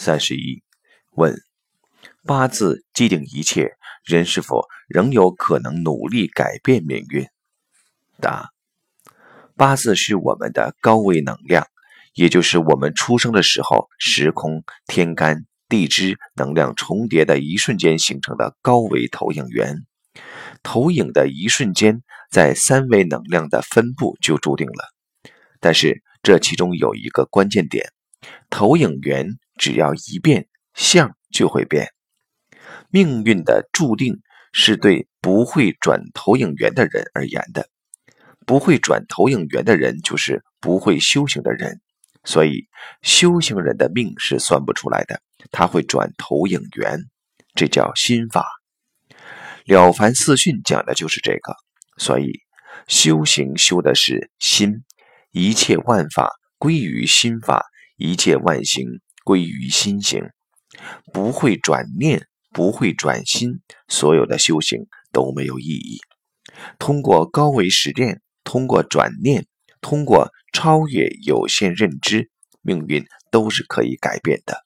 三十一问：八字既定一切，人是否仍有可能努力改变命运？答：八字是我们的高维能量，也就是我们出生的时候，时空、天干、地支能量重叠的一瞬间形成的高维投影源。投影的一瞬间，在三维能量的分布就注定了。但是这其中有一个关键点：投影源。只要一变，相就会变。命运的注定是对不会转投影源的人而言的。不会转投影源的人，就是不会修行的人。所以，修行人的命是算不出来的。他会转投影源，这叫心法。了凡四训讲的就是这个。所以，修行修的是心，一切万法归于心法，一切万行。归于心行，不会转念，不会转心，所有的修行都没有意义。通过高维实践，通过转念，通过超越有限认知，命运都是可以改变的。